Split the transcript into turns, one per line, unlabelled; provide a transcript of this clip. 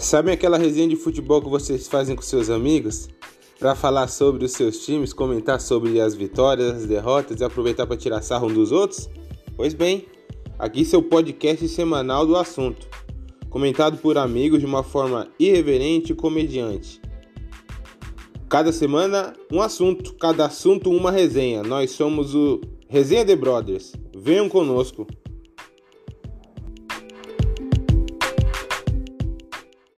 Sabe aquela resenha de futebol que vocês fazem com seus amigos? Para falar sobre os seus times, comentar sobre as vitórias, as derrotas e aproveitar para tirar sarro um dos outros? Pois bem, aqui seu podcast semanal do assunto, comentado por amigos de uma forma irreverente e comediante. Cada semana um assunto, cada assunto uma resenha. Nós somos o Resenha de Brothers. Venham conosco.